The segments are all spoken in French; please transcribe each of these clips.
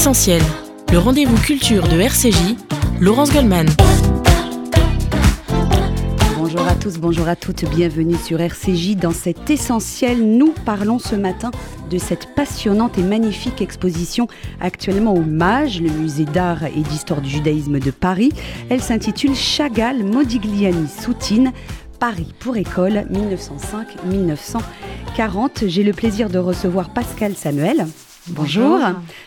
Essentiel, le rendez-vous culture de RCJ, Laurence Goldman. Bonjour à tous, bonjour à toutes, bienvenue sur RCJ. Dans cet essentiel, nous parlons ce matin de cette passionnante et magnifique exposition actuellement au MAGE, le musée d'art et d'histoire du judaïsme de Paris. Elle s'intitule Chagall, Modigliani, Soutine, Paris pour école 1905-1940. J'ai le plaisir de recevoir Pascal Samuel. Bonjour.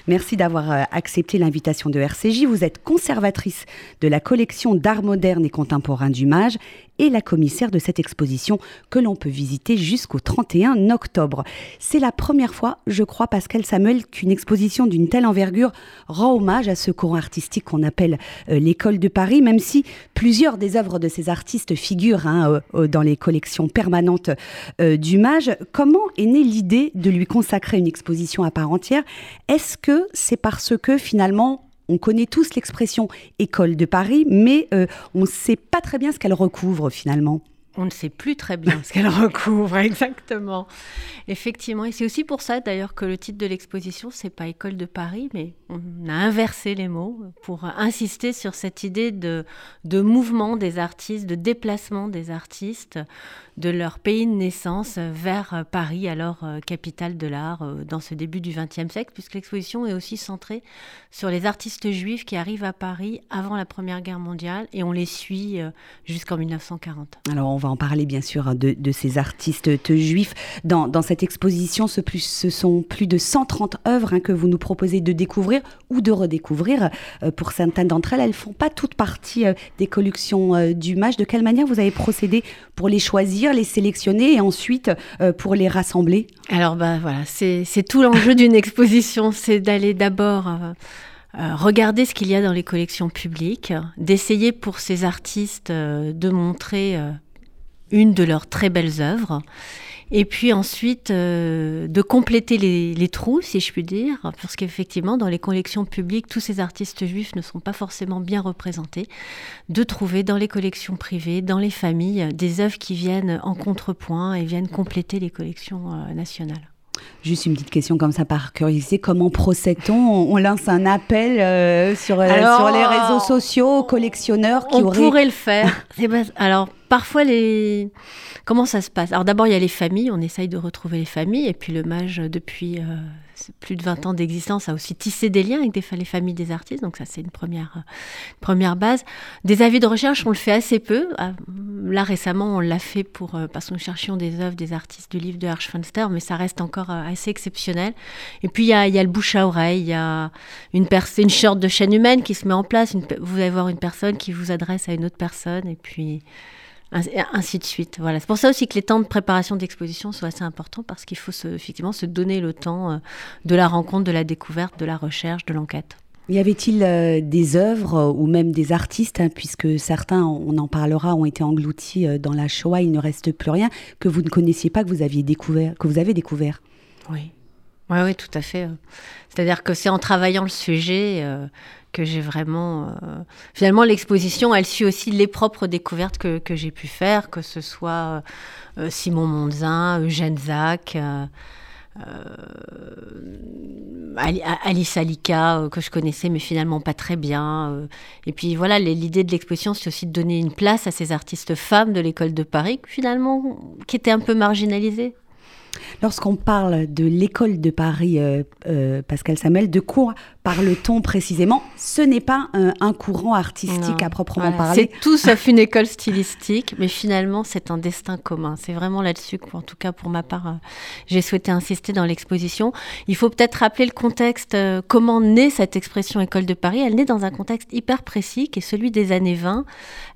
Merci d'avoir euh, accepté l'invitation de RCJ. Vous êtes conservatrice de la collection d'art moderne et contemporain du MAGE et la commissaire de cette exposition que l'on peut visiter jusqu'au 31 octobre. C'est la première fois, je crois, Pascal Samuel, qu'une exposition d'une telle envergure rend hommage à ce courant artistique qu'on appelle euh, l'école de Paris, même si plusieurs des œuvres de ces artistes figurent hein, euh, dans les collections permanentes du MAGE. Comment est née l'idée de lui consacrer une exposition à part entière? Est-ce que c'est parce que finalement on connaît tous l'expression école de Paris, mais euh, on ne sait pas très bien ce qu'elle recouvre finalement on ne sait plus très bien ce qu'elle recouvre exactement. Effectivement, et c'est aussi pour ça d'ailleurs que le titre de l'exposition c'est pas École de Paris, mais on a inversé les mots pour insister sur cette idée de, de mouvement des artistes, de déplacement des artistes de leur pays de naissance vers Paris, alors euh, capitale de l'art euh, dans ce début du XXe siècle, puisque l'exposition est aussi centrée sur les artistes juifs qui arrivent à Paris avant la Première Guerre mondiale et on les suit euh, jusqu'en 1940. Alors on va en parler bien sûr hein, de, ces artistes juifs. Dans, cette exposition, ce, sont plus de 130 œuvres hein, que vous nous proposez de découvrir ou de redécouvrir. Euh, pour certaines d'entre elles, elles font pas toute partie euh, des collections euh, du MAGE. De quelle manière vous avez procédé pour les choisir, les sélectionner et ensuite pour les rassembler Alors bah, voilà, c'est tout l'enjeu d'une exposition, c'est d'aller d'abord... regarder ce qu'il y a dans les collections publiques, d'essayer pour ces artistes de montrer une de leurs très belles œuvres. Et puis ensuite, euh, de compléter les, trous, si je puis dire, parce qu'effectivement, dans les collections publiques, tous ces artistes juifs ne sont pas forcément bien représentés, de trouver dans les collections privées, dans les familles, des œuvres qui viennent en contrepoint et viennent compléter les collections euh, nationales. Juste une petite question comme ça par curiosité, comment procède-t-on on, lance un appel euh, sur, sur les réseaux sociaux aux collectionneurs qui on pourrait le faire. Alors parfois les comment ça se passe? Alors d'abord il y a les familles, on essaye de retrouver les familles. Et puis le mage depuis euh, plus de 20 ans d'existence a aussi tissé des liens avec des, les familles des artistes, donc ça c'est une première euh, première base. Des avis de recherche on le fait assez peu. Ah, là récemment on l'a fait pour euh, parce que nous cherchions des œuvres des artistes du livre de Hirschfenster, mais ça reste encore assez exceptionnel. Et puis il y a, y a, le bouche à oreille, il y a une une sorte de chaîne humaine qui se met en place. vous allez voir une personne qui vous adresse à une autre personne et puis ainsi de suite. Voilà. C'est pour ça aussi que les temps de préparation d'exposition sont assez importants parce qu'il faut effectivement se donner le temps euh, de la rencontre, de la découverte, de la recherche, de l'enquête. Y avait-il euh, des œuvres euh, ou même des artistes, hein, puisque certains, on en parlera, ont été engloutis dans la Shoah, il ne reste plus rien, que vous ne connaissiez pas, que vous aviez découvert, que vous avez découvert? Oui, oui, oui, tout à fait. C'est-à-dire que c'est en travaillant le sujet que j'ai vraiment... Euh, finalement, l'exposition, elle suit aussi les propres découvertes que, que j'ai pu faire, que ce soit euh, Simon Monzin, Eugène Zach, euh, Alice Alika, que je connaissais mais finalement pas très bien. et puis voilà, l'idée de l'exposition, c'est aussi de donner une place à ces artistes femmes de l'école de Paris, finalement, qui étaient un peu marginalisées. Lorsqu'on parle de l'école de Paris, Pascal Samel, de quoi parle-t-on précisément? Ce n'est pas un, courant artistique à proprement parler. C'est tout sauf une école stylistique, mais finalement c'est un destin commun. C'est vraiment là-dessus en tout cas pour ma part, euh, j'ai souhaité insister dans l'exposition. Il faut peut-être rappeler le contexte, euh, comment naît cette expression école de Paris. Elle naît dans un contexte hyper précis qui est celui des années 20.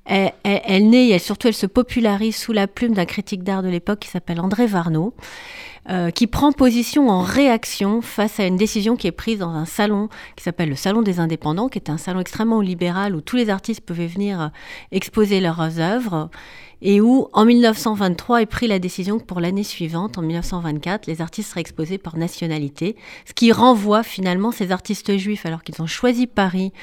Elle, naît et surtout elle se popularise sous la plume d'un critique d'art de l'époque qui s'appelle André Varnaud. Euh, qui prend position en réaction face à une décision qui est prise dans un salon qui s'appelle le Salon des Indépendants, qui est un salon extrêmement libéral où tous les artistes pouvaient venir euh, exposer leurs œuvres et où, en 1923, est pris la décision que pour l'année suivante, en 1924, les artistes seraient exposés par nationalité, ce qui renvoie finalement ces artistes juifs, alors qu'ils ont choisi Paris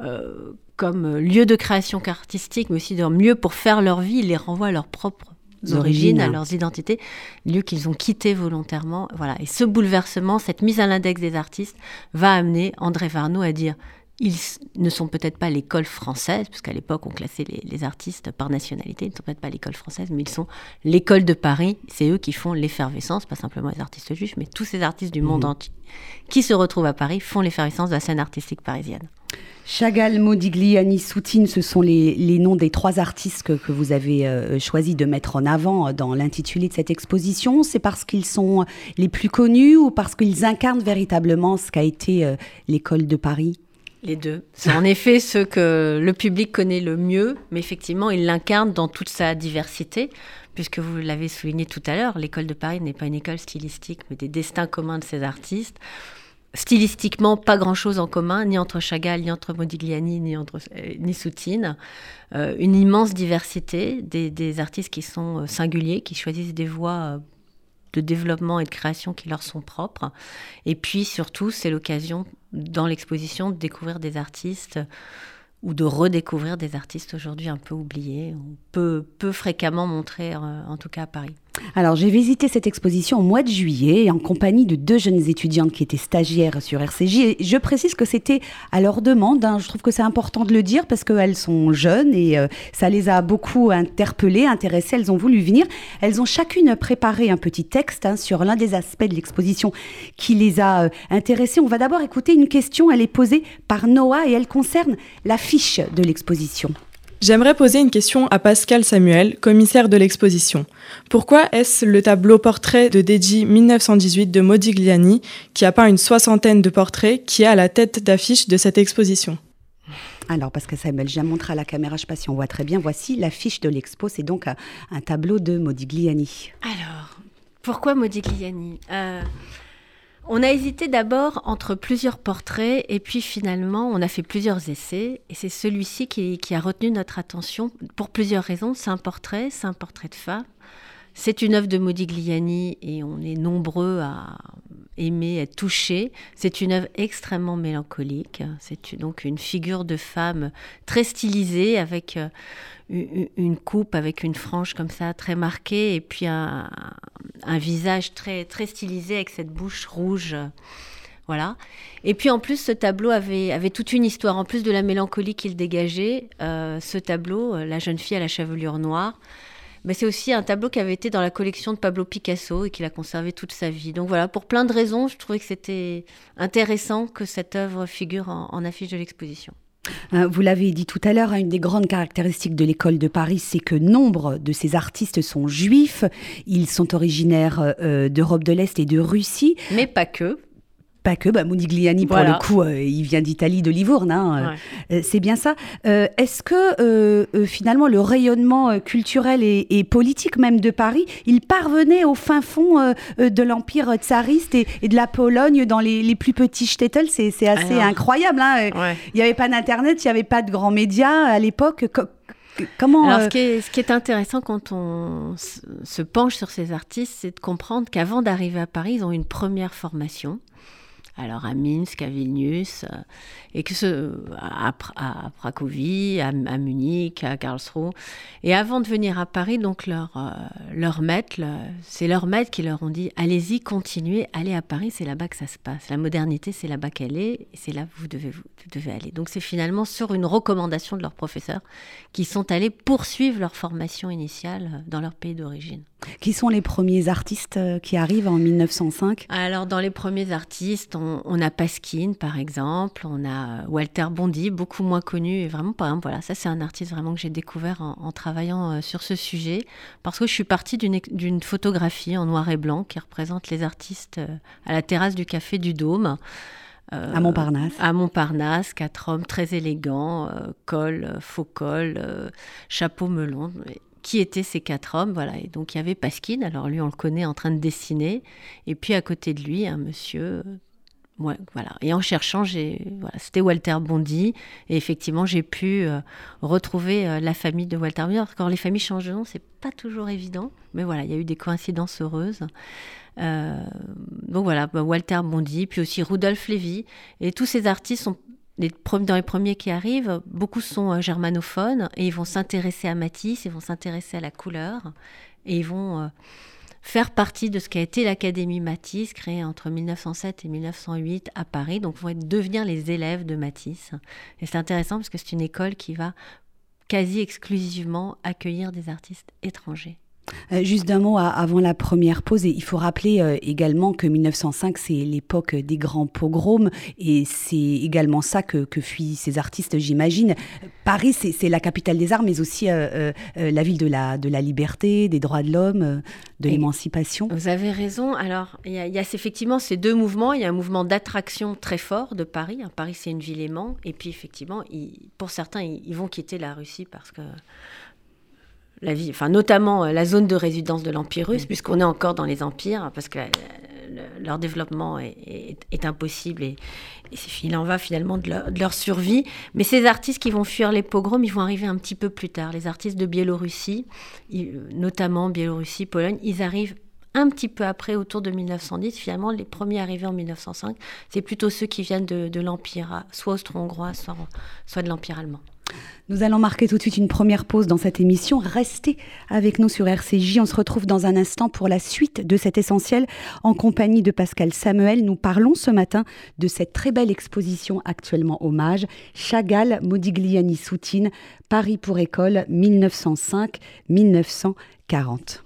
euh, comme lieu de création artistique, mais aussi de lieu pour faire leur vie, ils les renvoie à leur propre origines, à leurs identités, lieux qu'ils ont quittés volontairement. Voilà. Et ce bouleversement, cette mise à l'index des artistes, va amener André Varnaud à dire ils ne sont peut-être pas l'école française, parce qu'à l'époque on classait les, artistes par nationalité, ils ne sont peut-être pas l'école française, mais ils sont l'école de Paris, c'est eux qui font l'effervescence, pas simplement les artistes juifs, mais tous ces artistes du monde mmh. entier qui se retrouvent à Paris font l'effervescence de la scène artistique parisienne. Chagall, Modigliani, Soutine, ce sont les, noms des trois artistes que, vous avez euh, choisi de mettre en avant euh, dans l'intitulé de cette exposition. C'est parce qu'ils sont les plus connus ou parce qu'ils incarnent véritablement ce qu'a été euh, l'école de Paris? Les deux. C'est en effet ceux que le public connaît le mieux, mais effectivement, il l'incarne dans toute sa diversité, puisque vous l'avez souligné tout à l'heure, l'école de Paris n'est pas une école stylistique, mais des destins communs de ces artistes stylistiquement pas grand chose en commun, ni entre Chagall, ni entre Modigliani, ni entre euh, ni Soutine. Euh, une immense diversité des, artistes qui sont euh, singuliers, qui choisissent des voies de développement et de création qui leur sont propres. Et puis surtout, c'est l'occasion dans l'exposition de découvrir des artistes ou de redécouvrir des artistes aujourd'hui un peu oubliés, ou peu, peu fréquemment montrés, en tout cas à Paris. Alors, j'ai visité cette exposition au mois de juillet en compagnie de deux jeunes étudiantes qui étaient stagiaires sur RCJ. Et je précise que c'était à leur demande. Hein. Je trouve que c'est important de le dire parce qu'elles sont jeunes et euh, ça les a beaucoup interpellées, intéressées. Elles ont voulu venir. Elles ont chacune préparé un petit texte hein, sur l'un des aspects de l'exposition qui les a euh, intéressées. On va d'abord écouter une question. Elle est posée par Noah et elle concerne l'affiche de l'exposition. J'aimerais poser une question à Pascal Samuel, commissaire de l'exposition. Pourquoi est-ce le tableau portrait de Deji 1918 de Modigliani, qui a peint une soixantaine de portraits, qui est à la tête d'affiche de cette exposition? Alors, Pascal Samuel, je montre à la caméra, je ne sais pas si on voit très bien. Voici l'affiche de l'expo, c'est donc un, tableau de Modigliani. Alors, pourquoi Modigliani? Euh, on a hésité d'abord entre plusieurs portraits et puis finalement on a fait plusieurs essais et c'est celui-ci qui, a retenu notre attention pour plusieurs raisons. C'est un portrait, c'est un portrait de femme. C'est une œuvre de Modigliani et on est nombreux à aimer, être touchés. C'est une œuvre extrêmement mélancolique. C'est donc une figure de femme très stylisée avec euh, une coupe avec une frange comme ça très marquée et puis un, visage très, très stylisé avec cette bouche rouge. Voilà. Et puis en plus, ce tableau avait, avait toute une histoire. En plus de la mélancolie qu'il dégageait, euh, ce tableau, euh, La jeune fille à la chevelure noire, mais c'est aussi un tableau qui avait été dans la collection de Pablo Picasso et qu'il a conservé toute sa vie. Donc voilà, pour plein de raisons, je trouvais que c'était intéressant que cette œuvre figure en affiche de l'exposition. Euh, vous l'avez dit tout à l'heure, une des grandes caractéristiques de l'école de Paris, c'est que nombre de ces artistes sont juifs. Ils sont originaires euh, d'Europe de l'Est et de Russie. Mais pas que. Pas que, bah, Modigliani, pour le coup, euh, il vient d'Italie, de Livourne, hein, euh, c'est bien ça. Euh, est-ce que finalement le rayonnement culturel et, politique même de Paris, il parvenait au fin fond de l'empire tsariste et, de la Pologne dans les, plus petits shtetl C'est assez incroyable. Hein. Il n'y avait pas d'Internet, il n'y avait pas de grands médias à l'époque. Comment Alors, ce, qui est, ce, qui est, intéressant quand on se penche sur ces artistes, c'est de comprendre qu'avant d'arriver à Paris, ils ont une première formation alors à Minsk, à Vilnius, euh, et que ce, à, à Cracovie, à, Munich, à Karlsruhe. Et avant de venir à Paris, donc leur, euh, leur maître, c'est leur maître qui leur ont dit allez-y, continuez, allez à Paris, c'est là-bas que ça se passe. La modernité, c'est là-bas qu'elle est, et c'est là que vous devez, vous devez aller. Donc c'est finalement sur une recommandation de leurs professeurs qui sont allés poursuivre leur formation initiale euh, dans leur pays d'origine. Qui sont les premiers artistes qui arrivent en 1905 Alors dans les premiers artistes, on, a Pasquine, par exemple, on a Walter Bondy, beaucoup moins connu. Et vraiment, par exemple, voilà, ça, c'est un artiste vraiment que j'ai découvert en, travaillant euh, sur ce sujet. Parce que je suis partie d'une photographie en noir et blanc qui représente les artistes euh, à la terrasse du Café du Dôme. Euh, à Montparnasse. À Montparnasse, quatre hommes très élégants, col, faux col, chapeau melon qui étaient ces quatre hommes. Voilà. Et donc il y avait Pasquine, alors lui on le connaît en train de dessiner, et puis à côté de lui un monsieur voilà. Et en cherchant, voilà, c'était Walter Bondy. Et effectivement, j'ai pu euh, retrouver euh, la famille de Walter Bondy. quand les familles changent de nom, c'est pas toujours évident. Mais voilà, il y a eu des coïncidences heureuses. Euh, donc voilà, bah, Walter Bondy, puis aussi Rudolf Lévy. Et tous ces artistes sont les, dans les premiers qui arrivent, beaucoup sont germanophones et ils vont s'intéresser à Matisse, ils vont s'intéresser à la couleur. et ils vont faire partie de ce qui a été l'Académie Matisse, créée entre 1907 et 1908 à Paris. Donc, vont devenir les élèves de Matisse. Et c'est intéressant parce que c'est une école qui va quasi exclusivement accueillir des artistes étrangers. Euh, juste d'un mot avant la première pause, il faut rappeler euh, également que 1905, c'est l'époque des grands pogroms, et c'est également ça que, fuient ces artistes, j'imagine. Paris, c'est la capitale des arts, mais aussi euh, la ville de la, de la liberté, des droits de l'homme, de l'émancipation. Vous avez raison. Alors, il y, a effectivement ces deux mouvements. Il y a un mouvement d'attraction très fort de Paris. Hein, Paris, c'est une ville aimante, et puis effectivement, pour certains, ils vont quitter la Russie parce que la vie, enfin notamment euh, la zone de résidence de l'Empire russe, puisqu'on est encore dans les empires, parce que leur développement est, impossible et, il en va finalement de leur, survie. Mais ces artistes qui vont fuir les pogroms, ils vont arriver un petit peu plus tard. Les artistes de Biélorussie, notamment Biélorussie, Pologne, ils arrivent un petit peu après, autour de 1910. Finalement, les premiers arrivés en 1905, c'est plutôt ceux qui viennent de, l'Empire, soit austro-hongrois, soit de l'Empire allemand. Nous allons marquer tout de suite une première pause dans cette émission. Restez avec nous sur RCJ. On se retrouve dans un instant pour la suite de cet essentiel en compagnie de Pascal Samuel. Nous parlons ce matin de cette très belle exposition actuellement hommage Chagall, Modigliani Soutine, Paris pour école 1905-1940.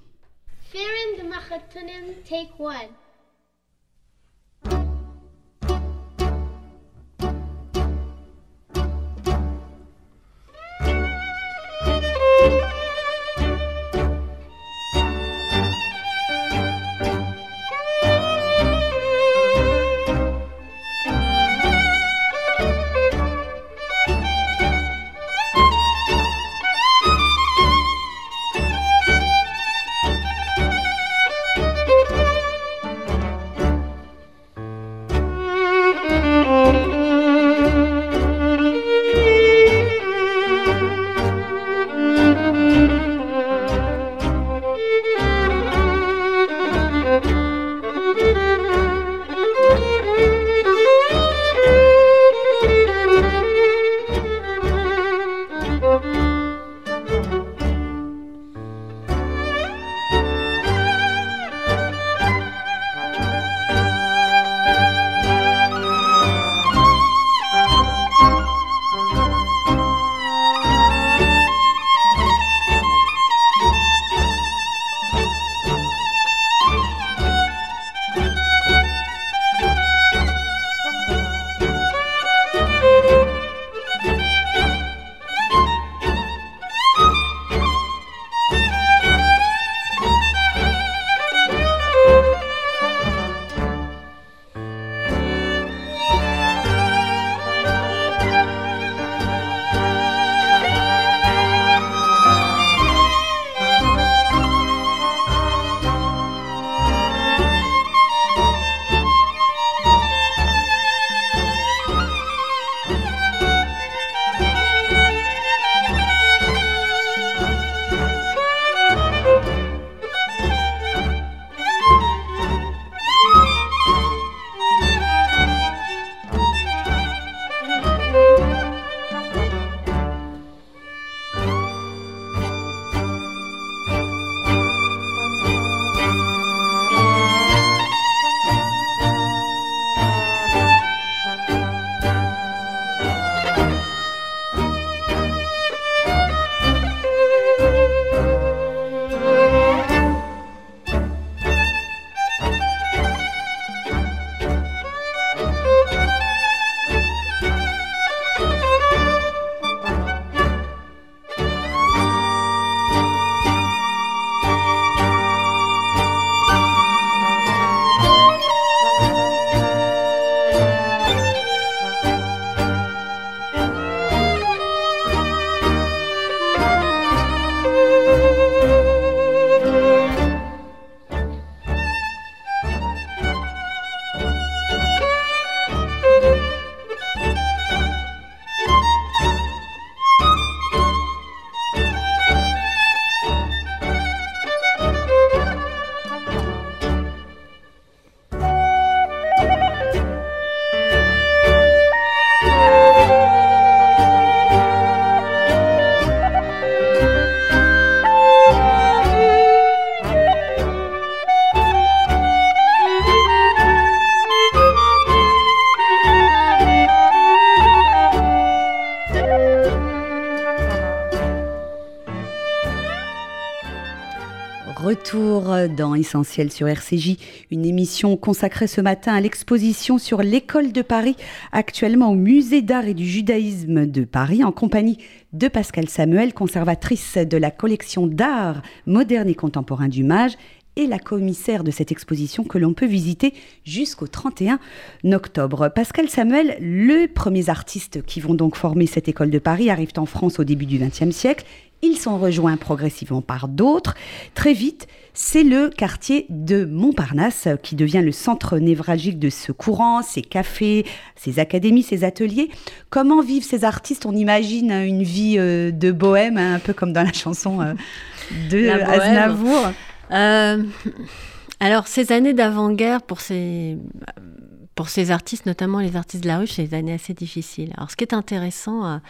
Dans Essentiel sur RCJ, une émission consacrée ce matin à l'exposition sur l'école de Paris, actuellement au musée d'art et du judaïsme de Paris, en compagnie de Pascal Samuel, conservatrice de la collection d'art moderne et contemporain du Mage, et la commissaire de cette exposition que l'on peut visiter jusqu'au 31 octobre. Pascal Samuel, les premiers artistes qui vont donc former cette école de Paris arrivent en France au début du XXe siècle ils sont rejoints progressivement par d'autres. Très vite, c'est le quartier de Montparnasse qui devient le centre névralgique de ce courant, ses cafés, ses académies, ses ateliers. Comment vivent ces artistes? On imagine une vie euh, de bohème, hein, un peu comme dans la chanson euh, de Aznavour. Euh, alors, ces années d'avant-guerre pour ces pour ces artistes, notamment les artistes de la ruche, c'est des années assez difficiles. Alors, ce qui est intéressant à,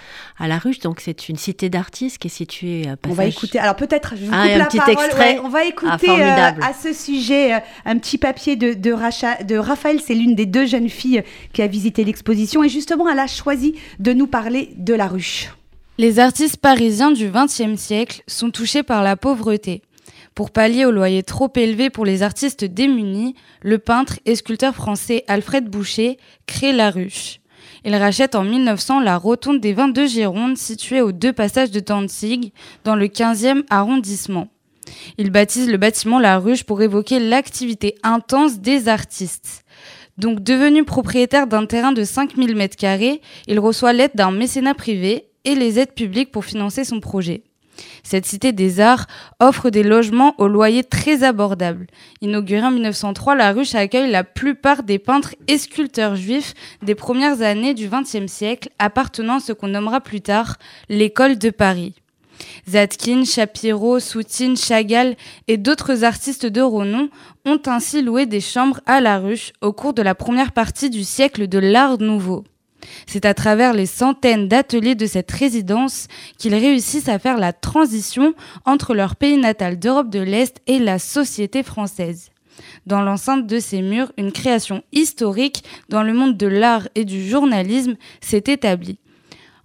la ruche, donc c'est une cité d'artistes qui est située. À On va écouter. Alors peut-être, je vous ah, un petit extrait. on va écouter ah, euh, à ce sujet euh, un petit papier de, de, Racha, de Raphaël. C'est l'une des deux jeunes filles qui a visité l'exposition et justement, elle a choisi de nous parler de la ruche. Les artistes parisiens du XXe siècle sont touchés par la pauvreté. Pour pallier au loyer trop élevé pour les artistes démunis, le peintre et sculpteur français Alfred Boucher crée La Ruche. Il rachète en 1900 la rotonde des 22 Girondes située aux deux passages de Danzig, dans le 15e arrondissement. Il baptise le bâtiment La Ruche pour évoquer l'activité intense des artistes. Donc devenu propriétaire d'un terrain de 5000 m2, il reçoit l'aide d'un mécénat privé et les aides publiques pour financer son projet. Cette cité des arts offre des logements au loyer très abordables. Inaugurée en 1903, la ruche accueille la plupart des peintres et sculpteurs juifs des premières années du XXe siècle, appartenant à ce qu'on nommera plus tard l'école de Paris. Zadkine, Shapiro, Soutine, Chagall et d'autres artistes de renom ont ainsi loué des chambres à la ruche au cours de la première partie du siècle de l'art nouveau. C'est à travers les centaines d'ateliers de cette résidence qu'ils réussissent à faire la transition entre leur pays natal d'Europe de l'Est et la société française. Dans l'enceinte de ces murs, une création historique dans le monde de l'art et du journalisme s'est établie.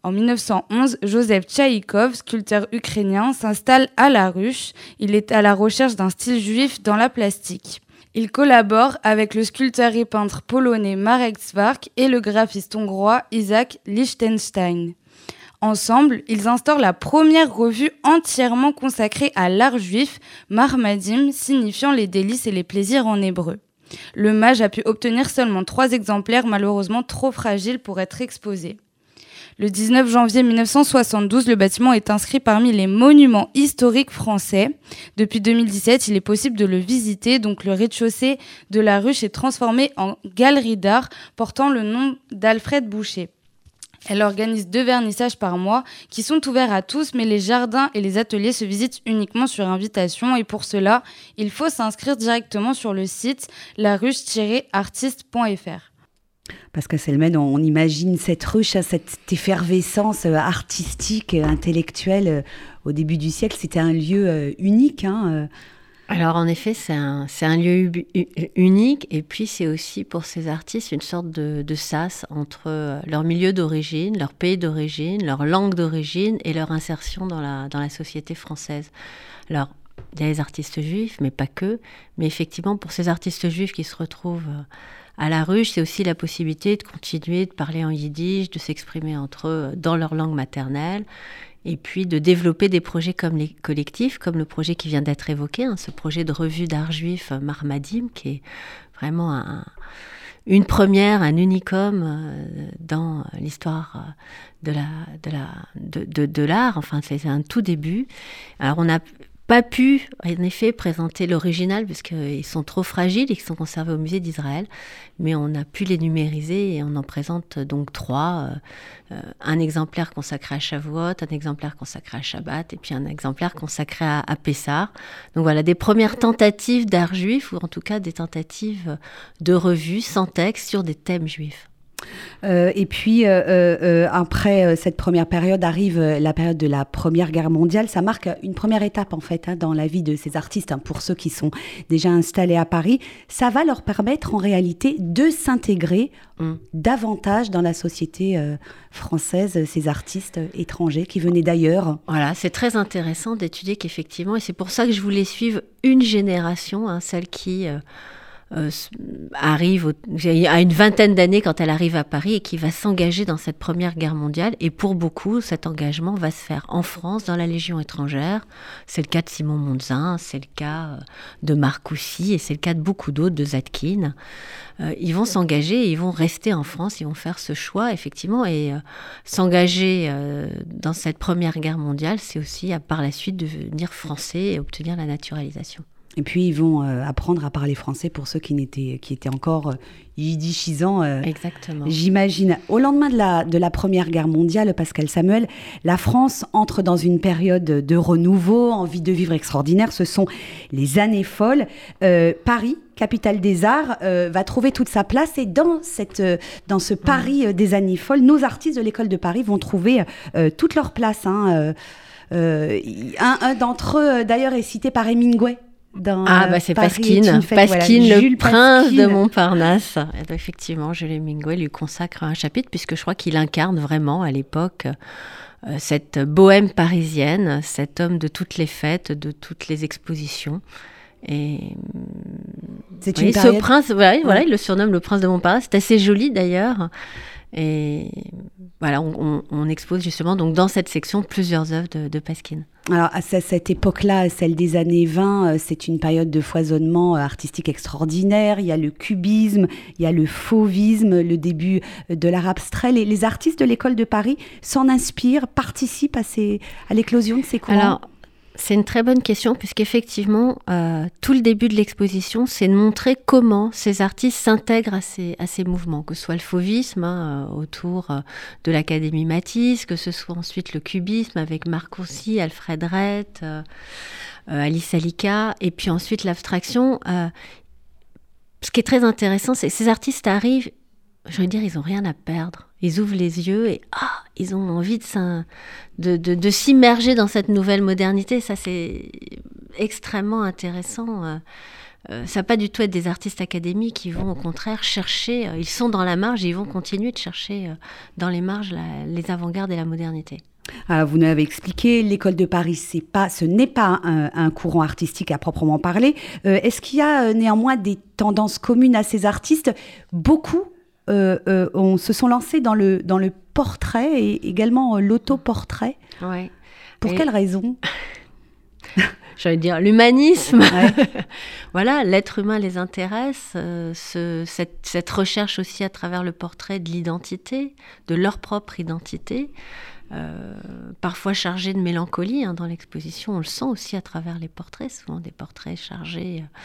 En 1911, Joseph Tchaïkov, sculpteur ukrainien, s'installe à La Ruche. Il est à la recherche d'un style juif dans la plastique. Il collabore avec le sculpteur et peintre polonais Marek Zwark et le graphiste hongrois Isaac Liechtenstein. Ensemble, ils instaurent la première revue entièrement consacrée à l'art juif, Marmadim, signifiant les délices et les plaisirs en hébreu. Le mage a pu obtenir seulement trois exemplaires, malheureusement trop fragiles pour être exposés. Le 19 janvier 1972, le bâtiment est inscrit parmi les monuments historiques français. Depuis 2017, il est possible de le visiter. Donc le rez-de-chaussée de la ruche est transformé en galerie d'art portant le nom d'Alfred Boucher. Elle organise deux vernissages par mois qui sont ouverts à tous, mais les jardins et les ateliers se visitent uniquement sur invitation et pour cela, il faut s'inscrire directement sur le site laruche-artiste.fr. Parce que Selmen, on, imagine cette ruche, hein, cette effervescence euh, artistique, intellectuelle euh, au début du siècle. C'était un lieu euh, unique. Hein, alors en effet, c'est un, un, lieu unique et puis c'est aussi pour ces artistes une sorte de, de sas entre leur milieu d'origine, leur pays d'origine, leur langue d'origine et leur insertion dans la, dans la société française. Alors il y a les artistes juifs, mais pas que. Mais effectivement, pour ces artistes juifs qui se retrouvent à la ruche, c'est aussi la possibilité de continuer de parler en yiddish, de s'exprimer entre eux dans leur langue maternelle, et puis de développer des projets comme les collectifs, comme le projet qui vient d'être évoqué, hein, ce projet de revue d'art juif Marmadim, qui est vraiment une première, un unicum euh, dans l'histoire de de, de l'art. Enfin, c'est un tout début. Alors, on a pas pu, en effet, présenter l'original puisqu'ils sont trop fragiles et qu'ils sont conservés au musée d'Israël. Mais on a pu les numériser et on en présente donc trois. Euh, euh, un exemplaire consacré à Shavuot, un exemplaire consacré à Shabbat et puis un exemplaire consacré à, à Pessah. Donc voilà, des premières tentatives d'art juif ou en tout cas des tentatives de revue sans texte sur des thèmes juifs. Euh, et puis, euh, euh, après cette première période, arrive la période de la Première Guerre mondiale. Ça marque une première étape, en fait, hein, dans la vie de ces artistes. Hein, pour ceux qui sont déjà installés à Paris, ça va leur permettre, en réalité, de s'intégrer mm. davantage dans la société française, ces artistes étrangers qui venaient d'ailleurs. Voilà, c'est très intéressant d'étudier qu'effectivement, et c'est pour ça que je voulais suivre une génération, hein, celle qui euh, arrive à une vingtaine d'années quand elle arrive à Paris et qui va s'engager dans cette première guerre mondiale. Et pour beaucoup, cet engagement va se faire en France, dans la Légion étrangère. C'est le cas de Simon Monzin, c'est le cas euh, de Marcoussi et c'est le cas de beaucoup d'autres, de Zadkine. Euh, ils vont s'engager, ils vont rester en France, ils vont faire ce choix, effectivement. Et s'engager dans cette première guerre mondiale, c'est aussi, à, par la suite, devenir français et obtenir la naturalisation. Et puis ils vont euh, apprendre à parler français pour ceux qui, n'étaient, qui étaient encore euh, yiddishisants. Euh, Exactement. J'imagine. Au lendemain de la, de la Première Guerre mondiale, Pascal Samuel, la France entre dans une période de renouveau, envie de vivre extraordinaire. Ce sont les années folles. Paris, capitale des arts, va trouver toute sa place. Et dans, cette, dans ce Paris des années folles, nos artistes de l'école de Paris vont trouver toute leur place. Hein, un, d'entre eux, d'ailleurs, est cité par Hemingway ah, bah c'est Pasquine, Pasquine, le prince de Montparnasse. Et effectivement, Jules Hemingway lui consacre un chapitre, puisque je crois qu'il incarne vraiment à l'époque euh, cette bohème parisienne, cet homme de toutes les fêtes, de toutes les expositions. Et c'est une ce prince, voilà, voilà, il le surnomme le prince de Montparnasse. C'est assez joli d'ailleurs. Et voilà, on, expose justement donc dans cette section plusieurs œuvres de, de Pasquine. Alors à cette époque-là, celle des années 20, euh, c'est une période de foisonnement euh, artistique extraordinaire. Il y a le cubisme, il y a le fauvisme, le début de l'art abstrait. Les, les artistes de l'école de Paris s'en inspirent, participent à, ces, à l'éclosion de ces courants? C'est une très bonne question puisqu'effectivement, euh, tout le début de l'exposition, c'est de montrer comment ces artistes s'intègrent à ces, mouvements, que ce soit le fauvisme hein, euh, autour euh, de l'Académie Matisse, que ce soit ensuite le cubisme avec Marc aussi, Alfred Rett, Alice Alika, et puis ensuite l'abstraction. ce qui est très intéressant, c'est que ces artistes arrivent, je dire, ils n'ont rien à perdre ils ouvrent les yeux et ah, ils ont envie de, s'immerger dans cette nouvelle modernité. Ça, c'est extrêmement intéressant. Euh, euh, ça n'a pas du tout être des artistes académiques qui vont au contraire chercher, euh, ils sont dans la marge et ils vont continuer de chercher dans les marges les avant-gardes et la modernité. Vous nous avez expliqué, l'école de Paris, c'est pas, ce n'est pas un, courant artistique à proprement parler. Est-ce qu'il y a néanmoins des tendances communes à ces artistes? Beaucoup euh, euh, on se sont lancés dans le, dans le portrait et également euh, l'autoportrait. Ouais. Pour quelle raison? J'allais dire l'humanisme. voilà, l'être humain les intéresse. cette, recherche aussi à travers le portrait de l'identité, de leur propre identité. parfois chargée de mélancolie hein, dans l'exposition, on le sent aussi à travers les portraits, souvent des portraits chargés euh,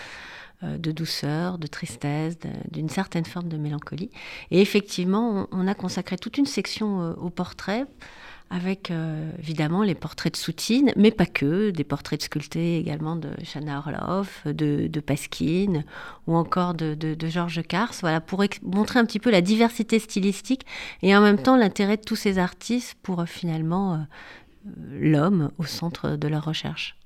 de douceur, de tristesse, d'une certaine forme de mélancolie. Et effectivement, on, a consacré toute une section euh, au portrait avec euh, évidemment les portraits de Soutine, mais pas que, des portraits de sculptés également de Chana Orloff, de, de Pasquine ou encore de, Georges Cars, voilà, pour montrer un petit peu la diversité stylistique et en même temps l'intérêt de tous ces artistes pour finalement l'homme au centre de leur recherche.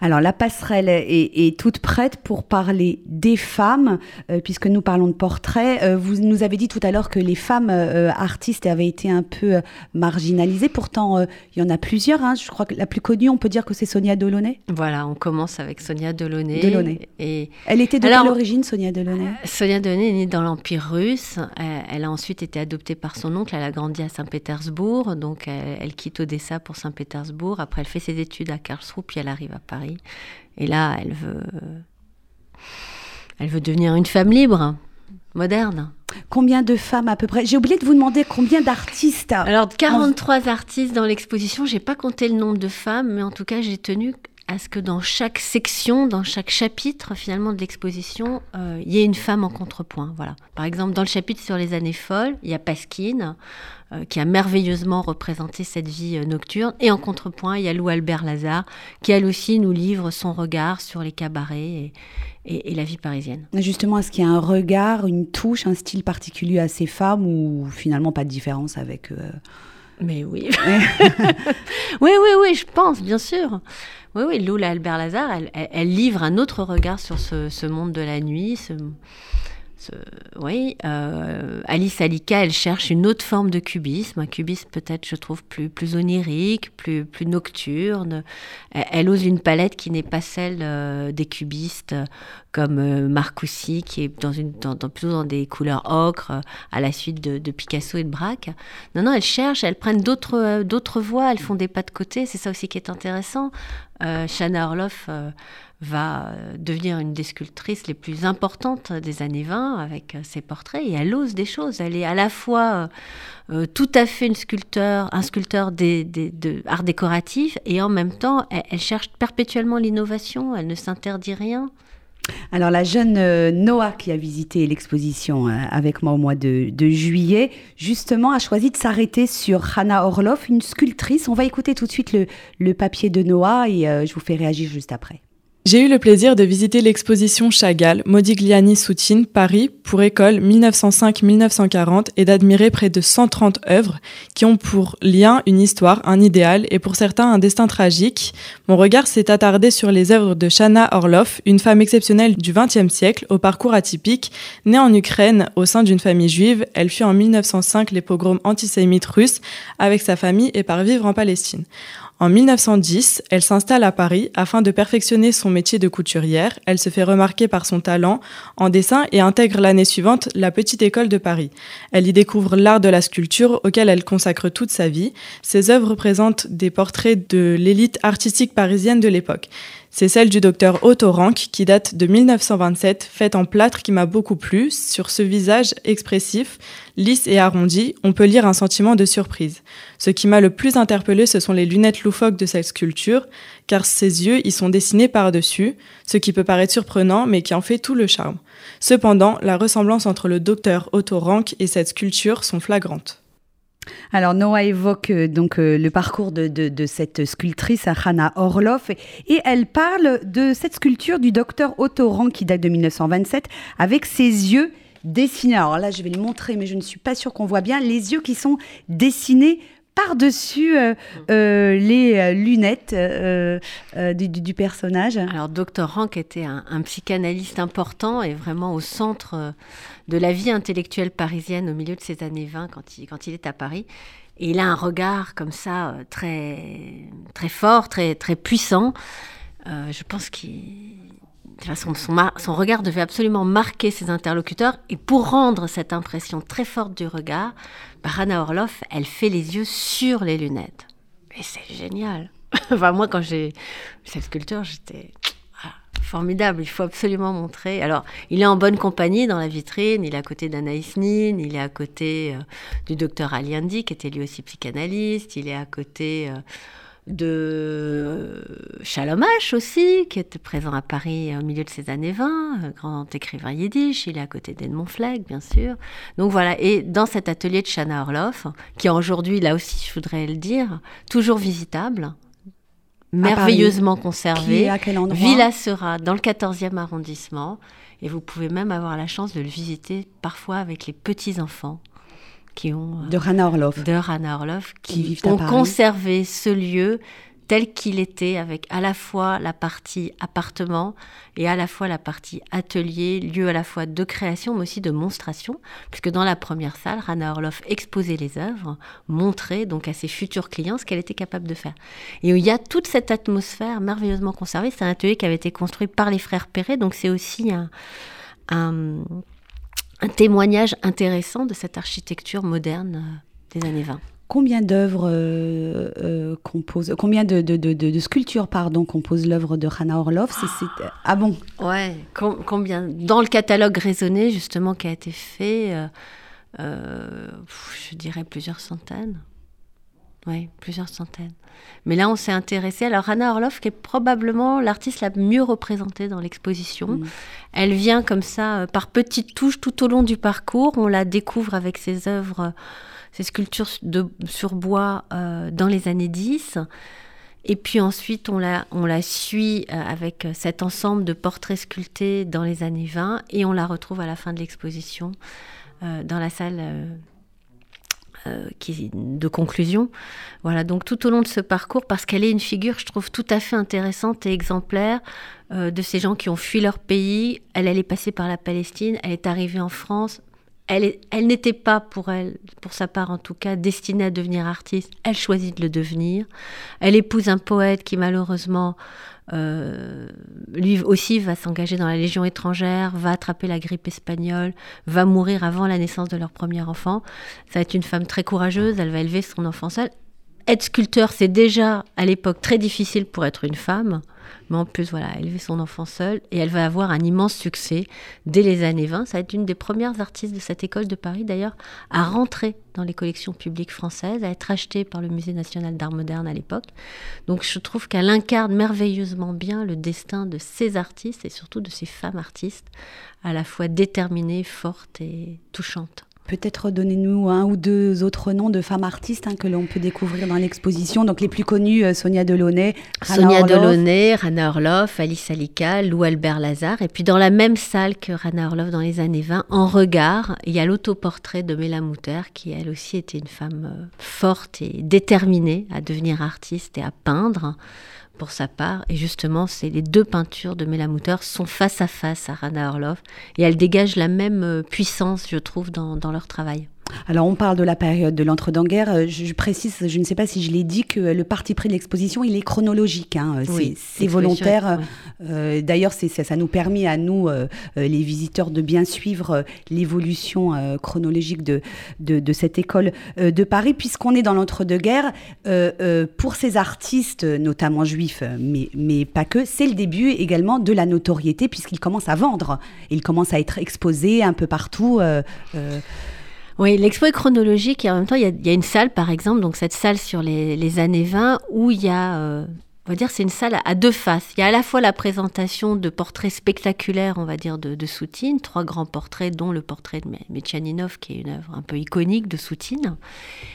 Alors la passerelle est, toute prête pour parler des femmes, euh, puisque nous parlons de portraits. Euh, vous nous avez dit tout à l'heure que les femmes euh, artistes avaient été un peu marginalisées. Pourtant, il y en a plusieurs. Hein. Je crois que la plus connue, on peut dire que c'est Sonia Delaunay. Voilà, on commence avec Sonia Delaunay. Delaunay. Et... Elle était de quelle origine, Sonia Delaunay? Sonia Delaunay est née dans l'Empire russe. Elle, a ensuite été adoptée par son oncle. Elle a grandi à Saint-Pétersbourg. Donc elle, elle quitte Odessa pour Saint-Pétersbourg. Après, elle fait ses études à Karlsruhe, puis elle arrive à Paris. Et là, elle veut, elle veut devenir une femme libre, moderne. Combien de femmes à peu près? J'ai oublié de vous demander combien d'artistes. Alors 43 artistes dans l'exposition. J'ai pas compté le nombre de femmes, mais en tout cas j'ai tenu à ce que dans chaque section, dans chaque chapitre finalement de l'exposition, euh, il y ait une femme en contrepoint. Voilà. Par exemple, dans le chapitre sur les années folles, il y a Pasquine euh, qui a merveilleusement représenté cette vie euh, nocturne, et en contrepoint, il y a Lou Albert Lazare qui elle aussi nous livre son regard sur les cabarets et, la vie parisienne. Justement, est-ce qu'il y a un regard, une touche, un style particulier à ces femmes ou finalement pas de différence avec mais oui. oui, oui, oui, je pense, bien sûr. Oui, oui, Loula Albert Lazare, elle, livre un autre regard sur ce, monde de la nuit, ce, oui, euh, Alice Alika, elle cherche une autre forme de cubisme, un cubisme peut-être, je trouve, plus, plus onirique, plus, plus nocturne. Elle, ose une palette qui n'est pas celle euh, des cubistes comme euh, Marcoussi, qui est dans une, plutôt dans des couleurs ocre, à la suite de, Picasso et de Braque. Non, non, elle cherche, elles prennent d'autres, d'autres voies, elles font des pas de côté, c'est ça aussi qui est intéressant. Shana Orloff va euh, devenir une des sculptrices les plus importantes des années 20 avec euh, ses portraits et elle ose des choses. Elle est à la fois euh, tout à fait une sculpteur, un sculpteur des, décoratif et en même temps elle, cherche perpétuellement l'innovation, elle ne s'interdit rien. Alors la jeune Noah qui a visité l'exposition avec moi au mois de, juillet, justement a choisi de s'arrêter sur Hannah Orloff, une sculptrice. On va écouter tout de suite le papier de Noah et je vous fais réagir juste après. J'ai eu le plaisir de visiter l'exposition Chagall, Modigliani Soutine, Paris, pour école 1905-1940 et d'admirer près de 130 œuvres qui ont pour lien une histoire, un idéal et pour certains un destin tragique. Mon regard s'est attardé sur les œuvres de Shana Orloff, une femme exceptionnelle du XXe siècle, au parcours atypique. Née en Ukraine au sein d'une famille juive, elle fut en 1905 les pogroms antisémites russes avec sa famille et part vivre en Palestine. En 1910, elle s'installe à Paris afin de perfectionner son métier de couturière. Elle se fait remarquer par son talent en dessin et intègre l'année suivante la Petite École de Paris. Elle y découvre l'art de la sculpture auquel elle consacre toute sa vie. Ses œuvres représentent des portraits de l'élite artistique parisienne de l'époque. C'est celle du docteur Otto Rank qui date de 1927, faite en plâtre qui m'a beaucoup plu. Sur ce visage expressif, lisse et arrondi, on peut lire un sentiment de surprise. Ce qui m'a le plus interpellé, ce sont les lunettes loufoques de cette sculpture, car ses yeux y sont dessinés par-dessus, ce qui peut paraître surprenant, mais qui en fait tout le charme. Cependant, la ressemblance entre le docteur Otto Rank et cette sculpture sont flagrantes. Alors Noah évoque euh, donc euh, le parcours de, cette sculptrice, Hannah Orloff, et, elle parle de cette sculpture du docteur Otto qui date de 1927, avec ses yeux dessinés. Alors là, je vais le montrer, mais je ne suis pas sûre qu'on voit bien les yeux qui sont dessinés par-dessus euh, euh, les euh, lunettes du, personnage. Alors, Dr. Rank était un, psychanalyste important et vraiment au centre de la vie intellectuelle parisienne au milieu de ces années 20 quand il, quand il est à Paris. Et il a un regard comme ça très, très fort, très, très puissant. je pense qu'il son, son, regard devait absolument marquer ses interlocuteurs. Et pour rendre cette impression très forte du regard, Barana Orloff, elle fait les yeux sur les lunettes. Et c'est génial. enfin, moi, quand j'ai cette sculpture, j'étais ah, formidable. Il faut absolument montrer. Alors, il est en bonne compagnie dans la vitrine. Il est à côté d'Anaïs Nin. Il est à côté euh, du docteur Aliandi, qui était lui aussi psychanalyste. Il est à côté. Euh, de Chalomache aussi, qui était présent à Paris au milieu de ces années 20, grand écrivain yiddish, il est à côté d'Edmond Flegg, bien sûr. Donc voilà, et dans cet atelier de Shana Orloff, qui aujourd'hui, là aussi, je voudrais le dire, toujours visitable, merveilleusement conservé, à quel endroit Villa Sera, dans le 14e arrondissement, et vous pouvez même avoir la chance de le visiter parfois avec les petits-enfants qui ont de Rana Orloff, de Rana Orloff, qui, ont conservé ce lieu tel qu'il était, avec à la fois la partie appartement et à la fois la partie atelier, lieu à la fois de création mais aussi de monstration, puisque dans la première salle, Rana Orloff exposait les œuvres, montrait donc à ses futurs clients ce qu'elle était capable de faire. Et il y a toute cette atmosphère merveilleusement conservée. C'est un atelier qui avait été construit par les frères Perret, donc c'est aussi un, un un témoignage intéressant de cette architecture moderne euh, des années 20. Combien d'œuvres euh, euh combien de, de, de, sculptures pardon composent l'œuvre de Hannah Orloff? Ah bon? Ouais, combien? Dans le catalogue raisonné justement qui a été fait, euh, je dirais plusieurs centaines. Oui, plusieurs centaines. Mais là, on s'est intéressé. Alors, Anna Orloff, qui est probablement l'artiste la mieux représentée dans l'exposition. Mm. Elle vient comme ça, euh, par petites touches, tout au long du parcours. On la découvre avec ses œuvres, ses sculptures de, sur bois euh, dans les années 10. Et puis ensuite, on la, on la suit euh, avec cet ensemble de portraits sculptés dans les années 20 et on la retrouve à la fin de l'exposition dans la salle euh, qui, de conclusion. Voilà, donc tout au long de ce parcours, parce qu'elle est une figure, je trouve, tout à fait intéressante et exemplaire euh, de ces gens qui ont fui leur pays. Elle, elle est passée par la Palestine, elle est arrivée en France. Elle, n'était pas pour elle, pour sa part en tout cas, destinée à devenir artiste. Elle choisit de le devenir. Elle épouse un poète qui malheureusement euh, lui aussi va s'engager dans la Légion étrangère, va attraper la grippe espagnole, va mourir avant la naissance de leur premier enfant. Ça va être une femme très courageuse, elle va élever son enfant seule. Être sculpteur, c'est déjà à l'époque très difficile pour être une femme. Mais en plus, voilà, élever son enfant seule. Et elle va avoir un immense succès dès les années 20. Ça va être une des premières artistes de cette école de Paris, d'ailleurs, à rentrer dans les collections publiques françaises, à être achetée par le Musée national d'art moderne à l'époque. Donc je trouve qu'elle incarne merveilleusement bien le destin de ces artistes et surtout de ces femmes artistes, à la fois déterminées, fortes et touchantes. Peut-être donnez-nous un ou deux autres noms de femmes artistes hein, que l'on peut découvrir dans l'exposition. Donc les plus connues, euh, Sonia Delaunay, Sonia Delaunay, Rana Orloff, Alice Alika, Lou Albert Lazare. Et puis dans la même salle que Rana Orloff dans les années 20, en regard, il y a l'autoportrait de Mela Mouter, qui elle aussi était une femme euh, forte et déterminée à devenir artiste et à peindre pour sa part. Et justement, c'est les deux peintures de Mélamouter sont face à face à Rana Orloff. Et elles dégagent la même euh, puissance, je trouve, dans, dans leur travail. Alors, on parle de la période de l'entre-deux-guerres. Euh, je, précise, je ne sais pas si je l'ai dit, que le parti pris de l'exposition, il est chronologique. Hein. c'est volontaire. Euh, d'ailleurs, ça nous permet à nous, euh, les visiteurs, de bien suivre l'évolution chronologique de, de, cette école de Paris, puisqu'on est dans l'entre-deux-guerres. pour ces artistes, notamment juifs, mais, mais pas que, c'est le début également de la notoriété, puisqu'ils commencent à vendre. Ils commencent à être exposés un peu partout. Oui, l'expo est chronologique et en même temps, il y, a, une salle, par exemple, donc cette salle sur les, années 20, où il y a, euh, on va dire, c'est une salle à, deux faces. Il y a à la fois la présentation de portraits spectaculaires, on va dire, de, de Soutine, trois grands portraits, dont le portrait de Mechaninov, qui est une œuvre un peu iconique de Soutine.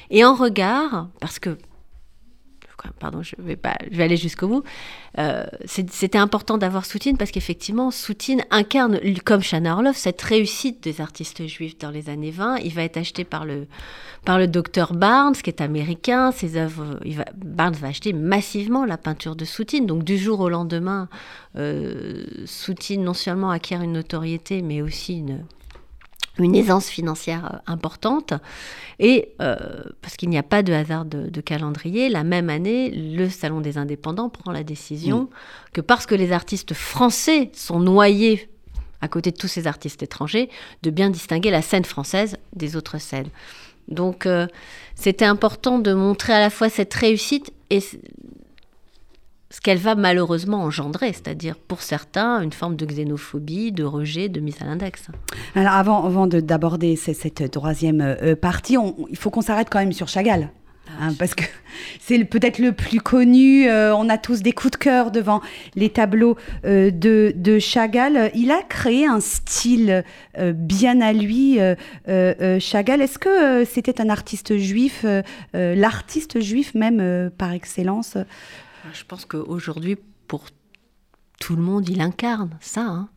Et en regard, parce que pardon, je vais, pas, je vais aller jusqu'au bout. Euh, c'était important d'avoir Soutine parce qu'effectivement, Soutine incarne, comme Shana Orloff, cette réussite des artistes juifs dans les années 20. Il va être acheté par le, par le docteur Barnes, qui est américain. Ses œuvres, va, Barnes va acheter massivement la peinture de Soutine. Donc, du jour au lendemain, euh, Soutine non seulement acquiert une notoriété, mais aussi une, une aisance financière euh, importante. Et euh, parce qu'il n'y a pas de hasard de, calendrier, la même année, le Salon des indépendants prend la décision mm. que parce que les artistes français sont noyés à côté de tous ces artistes étrangers, de bien distinguer la scène française des autres scènes. Donc euh, c'était important de montrer à la fois cette réussite et ce qu'elle va malheureusement engendrer, c'est-à-dire pour certains une forme de xénophobie, de rejet, de mise à l'index. Alors avant, avant d'aborder cette troisième euh, partie, il faut qu'on s'arrête quand même sur Chagall. Ah, hein, parce que c'est peut-être le plus connu. Euh, on a tous des coups de cœur devant les tableaux euh, de, de, Chagall. Il a créé un style bien à lui, Chagall. Est-ce que c'était un artiste juif, l'artiste juif même par excellence je pense qu'aujourd'hui, pour tout le monde, il incarne ça. Hein.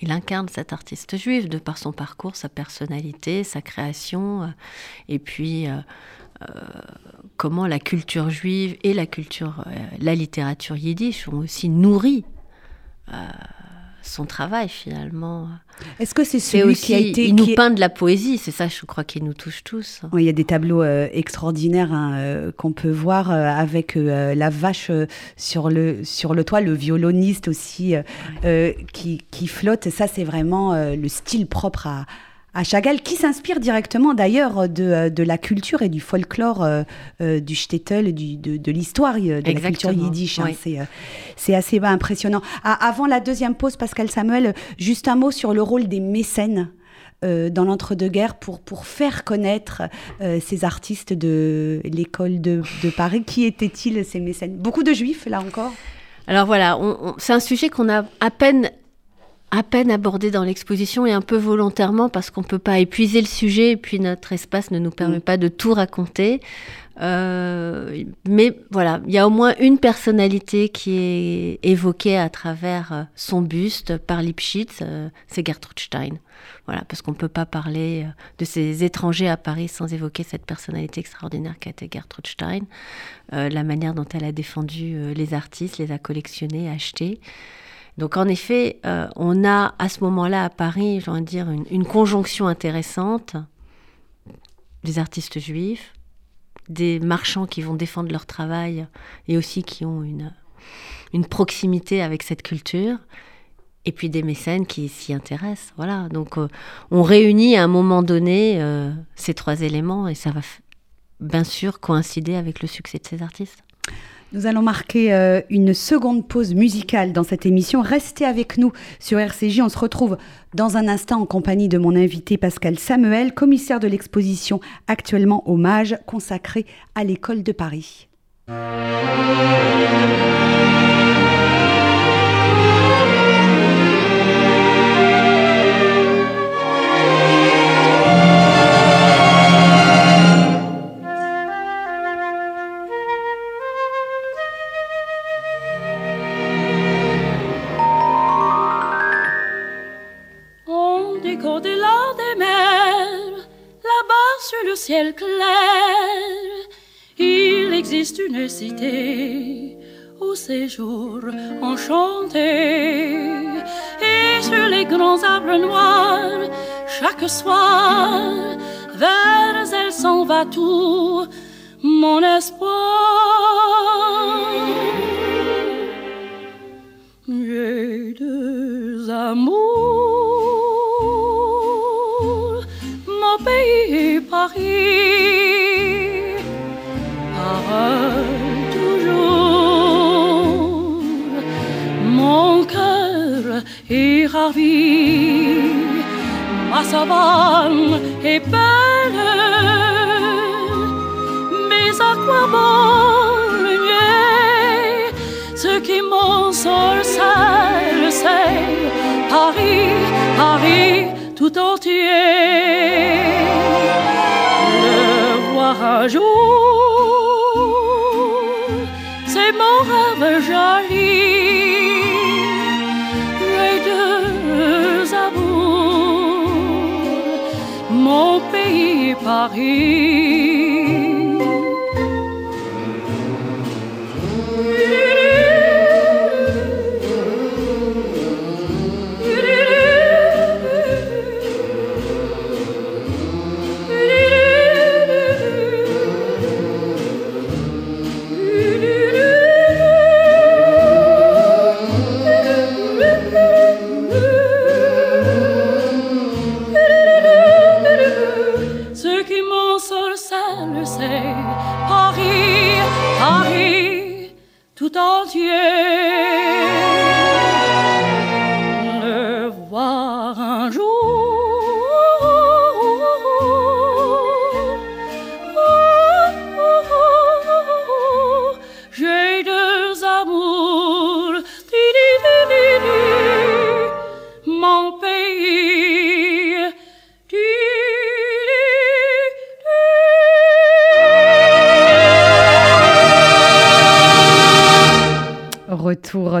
Il incarne cet artiste juif de par son parcours, sa personnalité, sa création, euh, et puis euh, euh, comment la culture juive et la culture, la littérature yiddish ont aussi nourri son travail finalement. Est-ce que c'est celui qui a été... Il nous peint de la poésie, c'est ça je crois qui nous touche tous. Oui, il y a des tableaux euh, extraordinaires hein, euh, qu'on peut voir euh, avec la vache sur, le, sur le toit, le violoniste aussi qui, qui, flotte. Ça c'est vraiment le style propre à, à Chagall, qui s'inspire directement d'ailleurs de, de, la culture et du folklore euh, euh, du shtetl, du, de, de l'histoire euh, de la culture yiddish. Hein. C'est assez impressionnant. Ah, avant la deuxième pause, Pascal Samuel, juste un mot sur le rôle des mécènes. dans l'entre-deux-guerres pour, pour faire connaître ces artistes de l'école de, de Paris Qui étaient-ils ces mécènes? Beaucoup de juifs, là encore? Alors voilà, c'est un sujet qu'on a à peine à peine abordé dans l'exposition et un peu volontairement parce qu'on ne peut pas épuiser le sujet et puis notre espace ne nous permet mm. pas de tout raconter. Euh, mais voilà, il y a au moins une personnalité qui est évoquée à travers euh, son buste par Lipschitz, euh, c'est Gertrude Stein. Voilà, parce qu'on ne peut pas parler de ces étrangers à Paris sans évoquer cette personnalité extraordinaire qu'a été Gertrude Stein, la manière dont elle a défendu les artistes, les a collectionnés, achetés. Donc en effet, on a à ce moment-là à Paris, j'ai envie de dire, une conjonction intéressante des artistes juifs, des marchands qui vont défendre leur travail et aussi qui ont une, une proximité avec cette culture, et puis des mécènes qui s'y intéressent. Voilà, donc euh, on réunit à un moment donné euh, ces trois éléments et ça va bien sûr coïncider avec le succès de ces artistes. Nous allons marquer euh, une seconde pause musicale dans cette émission. Restez avec nous sur RCJ. On se retrouve dans un instant en compagnie de mon invité Pascal Samuel, commissaire de l'exposition actuellement Hommage consacrée à l'école de Paris. Une cité au séjour enchanté. Et sur les grands arbres noirs, chaque soir, vers elle s'en va tout mon espoir. J'ai deux amours, mon pays Paris, toujours. Mon cœur est ravi, ma savane est belle, mais à quoi bon le nier Ce qui m'ensorcelle, c'est Paris, Paris tout entier. Un jour, Paris.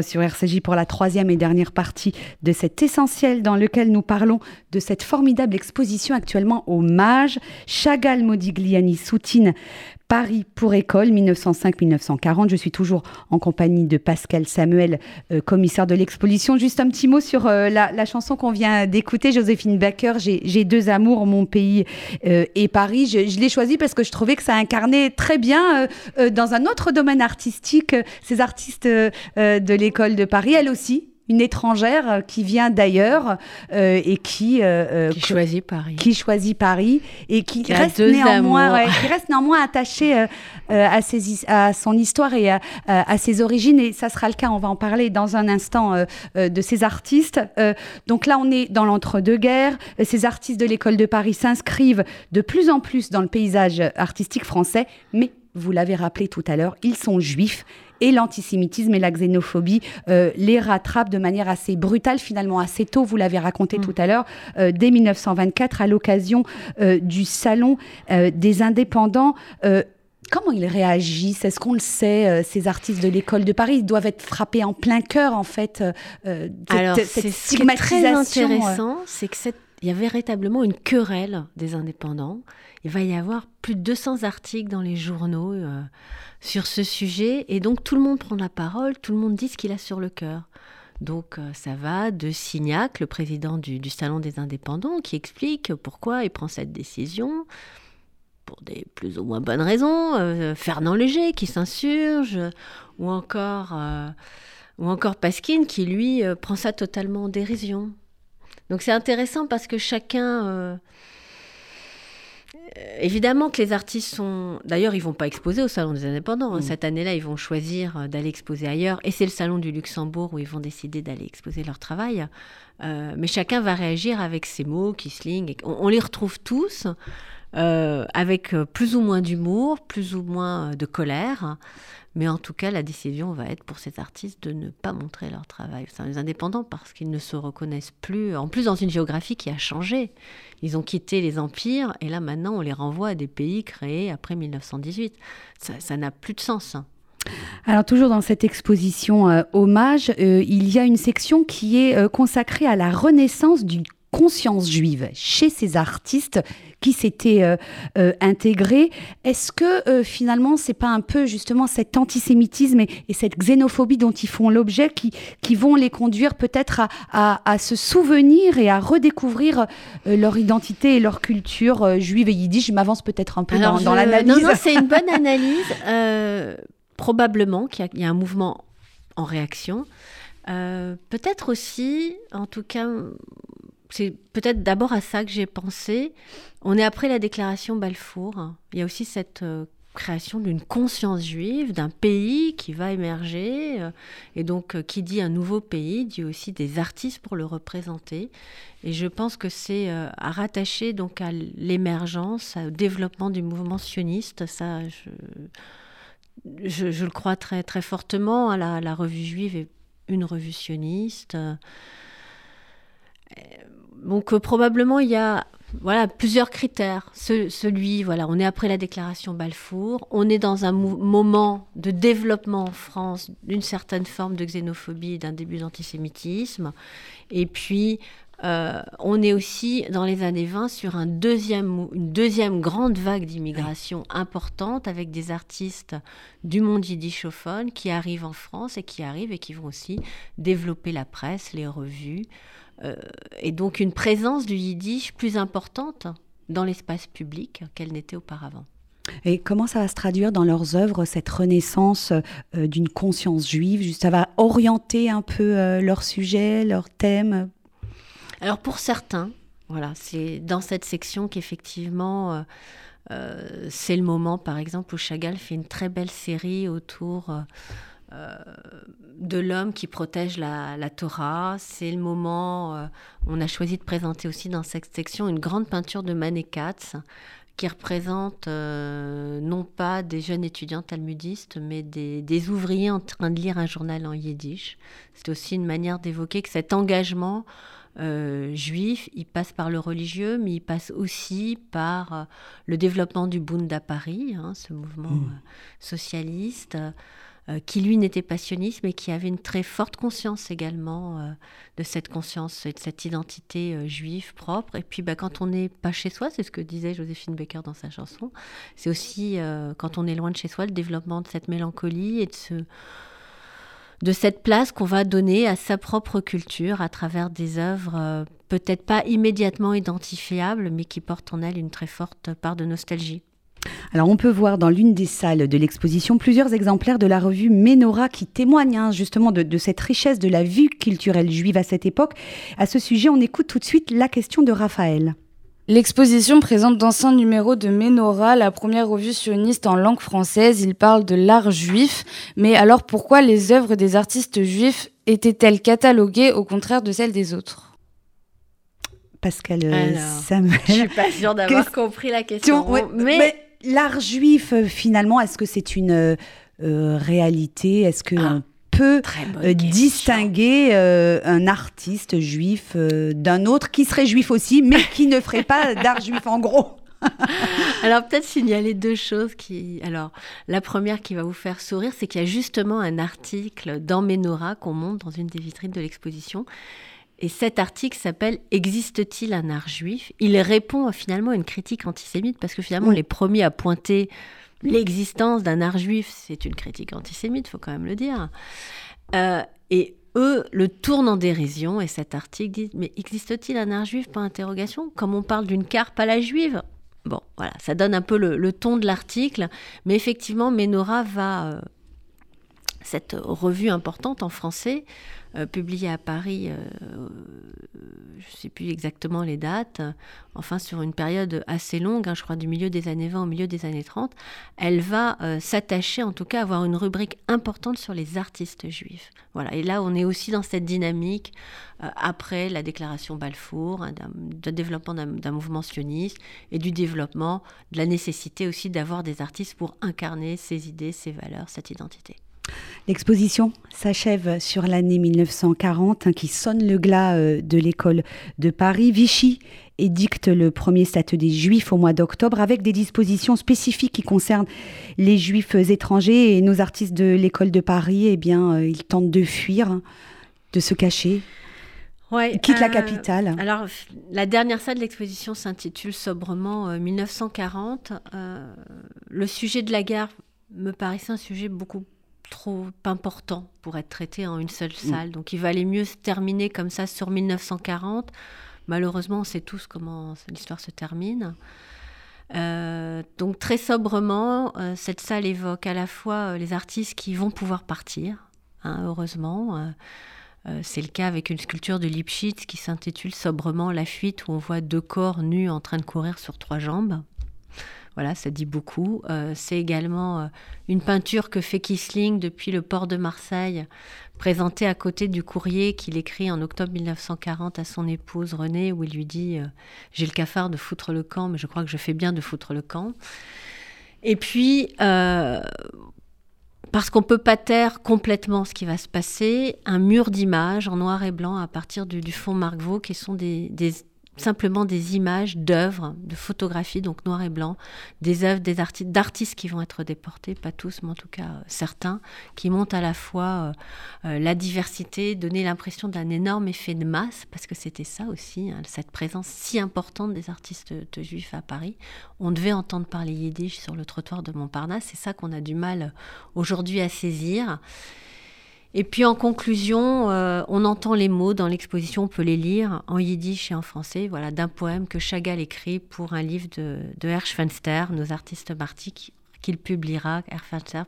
Sur RCJ pour la troisième et dernière partie de cet essentiel dans lequel nous parlons de cette formidable exposition actuellement au MAGE. Chagall Modigliani soutine Paris pour école 1905-1940. Je suis toujours en compagnie de Pascal Samuel, euh, commissaire de l'exposition. Juste un petit mot sur euh, la, chanson qu'on vient d'écouter, Joséphine Baker. J'ai deux amours, mon pays euh, et Paris. Je, je l'ai choisi parce que je trouvais que ça incarnait très bien dans un autre domaine artistique ces artistes de l'école de Paris. Elle aussi, une étrangère euh, qui vient d'ailleurs euh, et qui, euh, qui choisit Paris. Qui choisit Paris et qui, reste, néanmoins, qui reste néanmoins attachée à, ses, à son histoire et à, à, ses origines. Et ça sera le cas, on va en parler dans un instant de ces artistes. donc là, on est dans l'entre-deux-guerres. Ces artistes de l'école de Paris s'inscrivent de plus en plus dans le paysage artistique français, mais vous l'avez rappelé tout à l'heure, ils sont juifs et l'antisémitisme et la xénophobie euh, les rattrapent de manière assez brutale, finalement assez tôt, vous l'avez raconté mm. tout à l'heure, euh, dès 1924, à l'occasion euh, du Salon des indépendants. Comment ils réagissent? Est-ce qu'on le sait Ces artistes de l'école de Paris? Ils doivent être frappés en plein cœur, en fait. Alors, cette stigmatisation. très intéressant, c'est que il y a véritablement une querelle des indépendants. Il va y avoir plus de 200 articles dans les journaux sur ce sujet. Et donc tout le monde prend la parole, tout le monde dit ce qu'il a sur le cœur. Donc euh, ça va de Signac, le président du, Salon des indépendants, qui explique pourquoi il prend cette décision, pour des plus ou moins bonnes raisons. Euh, Fernand Léger qui s'insurge, ou encore, euh, ou encore Pasquine qui lui prend ça totalement en dérision. Donc c'est intéressant parce que chacun euh, évidemment que les artistes sont. D'ailleurs, ils vont pas exposer au Salon des Indépendants. Hein. Mm. Cette année-là, ils vont choisir euh, d'aller exposer ailleurs. Et c'est le Salon du Luxembourg où ils vont décider d'aller exposer leur travail. Euh, mais chacun va réagir avec ses mots, Kissling. On, on les retrouve tous. Avec plus ou moins d'humour, plus ou moins de colère. Mais en tout cas, la décision va être pour ces artistes de ne pas montrer leur travail. C'est les indépendants parce qu'ils ne se reconnaissent plus, en plus dans une géographie qui a changé. Ils ont quitté les empires et là maintenant on les renvoie à des pays créés après 1918. Ça n'a plus de sens. Alors toujours dans cette exposition euh, hommage, euh, il y a une section qui est euh, consacrée à la renaissance du conscience juive chez ces artistes qui s'étaient euh, euh, intégrés. Est-ce que euh, finalement, c'est pas un peu justement cet antisémitisme et, cette xénophobie dont ils font l'objet qui, qui vont les conduire peut-être à, à, se souvenir et à redécouvrir leur identité et leur culture juive? Et yiddish Je m'avance peut-être un peu dans, dans l'analyse. Non, non, c'est une bonne analyse. probablement qu'il y, y, a un mouvement en réaction. peut-être aussi, en tout cas, c'est peut-être d'abord à ça que j'ai pensé. On est après la déclaration Balfour. Il y a aussi cette euh, création d'une conscience juive, d'un pays qui va émerger. Euh, et donc, euh, qui dit un nouveau pays, dit aussi des artistes pour le représenter. Et je pense que c'est à rattacher donc à l'émergence, au développement du mouvement sioniste. Ça, je, le crois très, très fortement. Hein, la, la revue juive est une revue sioniste. Donc euh, probablement il y a voilà plusieurs critères. celui voilà, on est après la déclaration Balfour, on est dans un moment de développement en France d'une certaine forme de xénophobie, d'un début d'antisémitisme, et puis euh, on est aussi dans les années 20 sur un deuxième, une deuxième grande vague d'immigration importante avec des artistes du monde yiddishophone qui arrivent en France et qui arrivent et qui vont aussi développer la presse, les revues. Euh, et donc une présence du yiddish plus importante dans l'espace public qu'elle n'était auparavant. Et comment ça va se traduire dans leurs œuvres, cette renaissance euh, d'une conscience juive? Ça va orienter un peu euh, leur sujet, leur thème Alors pour certains, voilà, c'est dans cette section qu'effectivement, c'est le moment, par exemple, où Chagall fait une très belle série autour euh, de l'homme qui protège la, Torah. C'est le moment, euh, on a choisi de présenter aussi dans cette section une grande peinture de Mané qui représente euh, non pas des jeunes étudiants talmudistes, mais des, ouvriers en train de lire un journal en yiddish. C'est aussi une manière d'évoquer que cet engagement juif, il passe par le religieux, mais il passe aussi par le développement du Bund à Paris, hein, ce mouvement mmh. socialiste. Euh, qui lui n'était pas sioniste, mais qui avait une très forte conscience également euh, de cette conscience et de cette identité euh, juive propre. Et puis bah, quand on n'est pas chez soi, c'est ce que disait Joséphine Baker dans sa chanson, c'est aussi quand on est loin de chez soi, le développement de cette mélancolie et de ce de cette place qu'on va donner à sa propre culture à travers des œuvres peut-être pas immédiatement identifiables, mais qui portent en elles une très forte part de nostalgie. Alors on peut voir dans l'une des salles de l'exposition plusieurs exemplaires de la revue Ménora qui témoignent hein, justement de, de, cette richesse de la vie culturelle juive à cette époque. À ce sujet, on écoute tout de suite la question de Raphaël. L'exposition présente d'anciens numéros de Ménora, la première revue sioniste en langue française. Il parle de l'art juif. Mais alors pourquoi les œuvres des artistes juifs étaient-elles cataloguées au contraire de celles des autres? Pascal euh, Samuel. Je suis pas sûre d'avoir compris la question. Ouais, mais, mais l'art juif, euh, finalement, est-ce que c'est une euh, réalité? Est-ce que ah peut euh, distinguer euh, un artiste juif euh, d'un autre qui serait juif aussi, mais qui ne ferait pas d'art juif en gros? Alors peut-être signaler deux choses qui. Alors la première qui va vous faire sourire, c'est qu'il y a justement un article dans Ménora qu'on montre dans une des vitrines de l'exposition. Et cet article s'appelle Existe-t-il un art juif? Il répond finalement à une critique antisémite parce que finalement les premiers à pointer l'existence d'un art juif, c'est une critique antisémite, faut quand même le dire. Euh, et eux le tournent en dérision et cet article dit mais existe-t-il un art juif? Pas interrogation. Comme on parle d'une carpe à la juive. Bon, voilà, ça donne un peu le, ton de l'article, mais effectivement, Ménora va euh, cette revue importante en français euh, publié à Paris, euh, je ne sais plus exactement les dates, enfin sur une période assez longue, hein, je crois du milieu des années 20 au milieu des années 30, elle va euh, s'attacher en tout cas à avoir une rubrique importante sur les artistes juifs. Voilà, et là on est aussi dans cette dynamique après la déclaration Balfour, hein, développement d'un mouvement sioniste et du développement de la nécessité aussi d'avoir des artistes pour incarner ces idées, ces valeurs, cette identité. L'exposition s'achève sur l'année 1940 hein, qui sonne le glas euh, de l'école de Paris. Vichy édicte le premier statut des Juifs au mois d'octobre avec des dispositions spécifiques qui concernent les Juifs étrangers et nos artistes de l'école de Paris, eh bien, euh, ils tentent de fuir, hein, de se cacher. Ouais, ils quittent la euh, capitale. Alors, la dernière salle de l'exposition s'intitule sobrement 1940. le sujet de la guerre me paraissait un sujet beaucoup trop important pour être traité en une seule mm. salle. Donc il valait mieux se terminer comme ça sur 1940. Malheureusement, on sait tous comment l'histoire se termine. Euh, donc très sobrement, euh, cette salle évoque à la fois euh, les artistes qui vont pouvoir partir, hein, heureusement. c'est le cas avec une sculpture de Lipschitz qui s'intitule sobrement La fuite, où on voit deux corps nus en train de courir sur trois jambes. Voilà, ça dit beaucoup. Euh, c'est également euh, une peinture que fait Kisling depuis le port de Marseille, présentée à côté du courrier qu'il écrit en octobre 1940 à son épouse Renée, où il lui dit euh, J'ai le cafard de foutre le camp, mais je crois que je fais bien de foutre le camp. Et puis, parce qu'on ne peut pas taire complètement ce qui va se passer, un mur d'images en noir et blanc à partir du, fond Marc qui sont des simplement des images d'œuvres, de photographies, donc noir et blanc, des œuvres des artistes, d'artistes qui vont être déportés, pas tous, mais en tout cas euh, certains, qui montrent à la fois euh, euh, la diversité, donner l'impression d'un énorme effet de masse, parce que c'était ça aussi, hein, cette présence si importante des artistes juifs à Paris. On devait entendre parler yiddish sur le trottoir de Montparnasse, c'est ça qu'on a du mal aujourd'hui à saisir. Et puis en conclusion, euh, on entend les mots dans l'exposition, on peut les lire en yiddish et en français, voilà, d'un poème que Chagall écrit pour un livre de, de nos artistes martiques, qu'il publiera,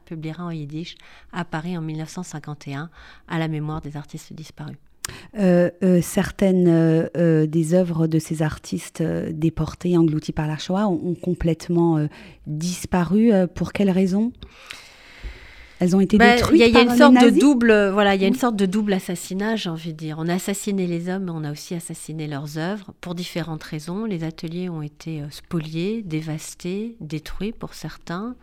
publiera en yiddish à Paris en 1951, à la mémoire des artistes disparus. Euh, euh, certaines des œuvres de ces artistes déportés, engloutis par la Shoah, ont complètement disparu. pour quelles raisons elles ont été bah, détruites. Il y, a, une sorte de double, voilà, il y a une sorte de double assassinat, j'ai envie de dire. On a assassiné les hommes, mais on a aussi assassiné leurs œuvres pour différentes raisons. Les ateliers ont été euh, spoliés, dévastés, détruits pour certains.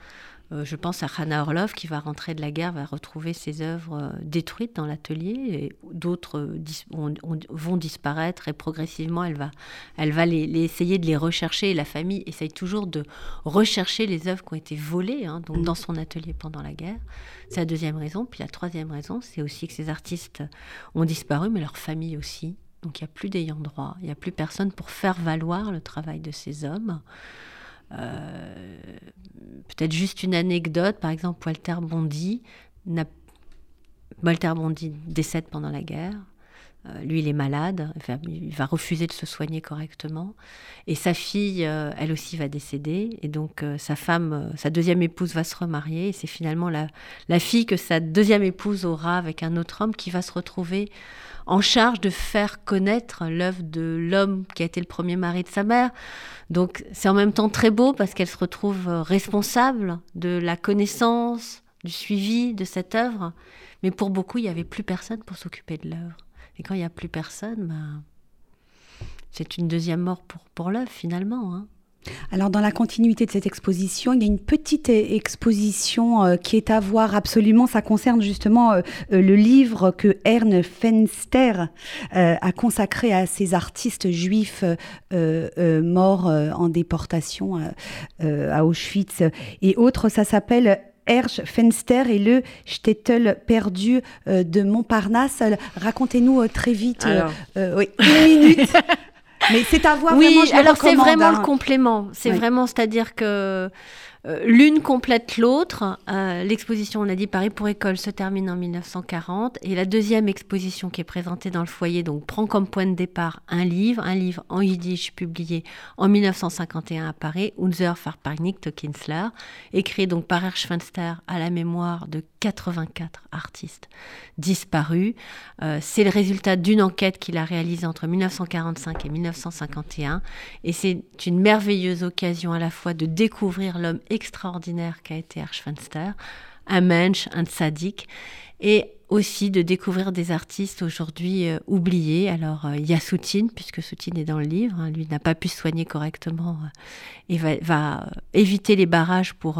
Euh, je pense à Hannah Orlov qui va rentrer de la guerre, va retrouver ses œuvres euh, détruites dans l'atelier, et d'autres euh, vont disparaître et progressivement elle va, elle va les, essayer de les rechercher. Et la famille essaye toujours de rechercher les œuvres qui ont été volées hein, donc dans son atelier pendant la guerre. C'est la deuxième raison. Puis la troisième raison, c'est aussi que ces artistes ont disparu, mais leur famille aussi. Donc il n'y a plus d'ayant droit, il n'y a plus personne pour faire valoir le travail de ces hommes. Euh, peut-être juste une anecdote, par exemple, Walter Bondy, Walter Bondy décède pendant la guerre. Euh, lui, il est malade, il va, refuser de se soigner correctement. Et sa fille, euh, elle aussi, va décéder. Et donc, euh, sa femme, sa deuxième épouse va se remarier. Et c'est finalement la, la, fille que sa deuxième épouse aura avec un autre homme qui va se retrouver en charge de faire connaître l'œuvre de l'homme qui a été le premier mari de sa mère. Donc, c'est en même temps très beau parce qu'elle se retrouve responsable de la connaissance, du suivi de cette œuvre. Mais pour beaucoup, il n'y avait plus personne pour s'occuper de l'œuvre. Et quand il n'y a plus personne, ben, c'est une deuxième mort pour, pour l'œuvre finalement. Hein. Alors dans la continuité de cette exposition, il y a une petite e-, exposition euh, qui est à voir absolument. Ça concerne justement euh, euh, le livre que Ern Fenster a consacré à ces artistes juifs morts en déportation à Auschwitz et autres. Ça s'appelle Hersch, Fenster et le Stettel perdu euh, de Montparnasse. Racontez-nous euh, très vite, euh, oui, une minute. Mais c'est à voir oui, vraiment. alors c'est vraiment hein. le complément. C'est vraiment, c'est-à-dire que l'une complète l'autre. Euh, l'exposition, on a dit Paris pour école, se termine en 1940. Et la deuxième exposition qui est présentée dans le foyer donc, prend comme point de départ un livre, un livre en yiddish publié en 1951 à Paris, Unser Verpeinigte Kinsler, écrit donc par Erschwenster à la mémoire de 84 artistes disparus. Euh, c'est le résultat d'une enquête qu'il a réalisée entre 1945 et 1951. Et c'est une merveilleuse occasion à la fois de découvrir l'homme extraordinaire qu'a été Archfenster, un mensch, un sadique, et aussi de découvrir des artistes aujourd'hui euh, oubliés. Alors, euh, il y a Soutine, puisque Soutine est dans le livre, hein, lui n'a pas pu se soigner correctement euh, et va, éviter les barrages pour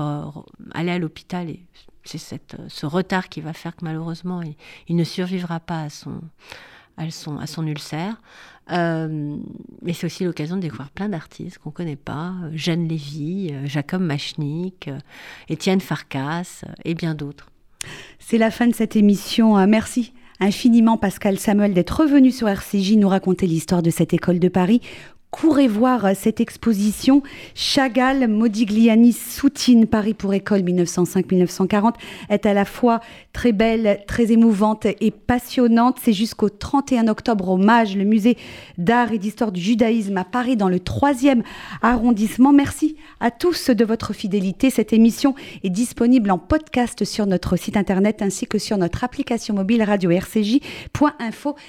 aller à l'hôpital. Et c'est ce retard qui va faire que malheureusement, il, ne survivra pas à son, à son, à son ulcère. Euh, mais c'est aussi l'occasion de découvrir plein d'artistes qu'on ne connaît pas. Euh, Jeanne Lévy, euh, Jacob Machnik, Étienne Farkas et bien d'autres. C'est la fin de cette émission. Merci infiniment Pascal Samuel d'être revenu sur RCJ nous raconter l'histoire de cette école de Paris courez voir cette exposition Chagall, Modigliani, Soutine, Paris pour école 1905-1940 est à la fois très belle, très émouvante et passionnante. C'est jusqu'au 31 octobre au MAGE, le musée d'art et d'histoire du judaïsme à Paris dans le 3e arrondissement. Merci à tous de votre fidélité. Cette émission est disponible en podcast sur notre site internet ainsi que sur notre application mobile radio-rcj.info.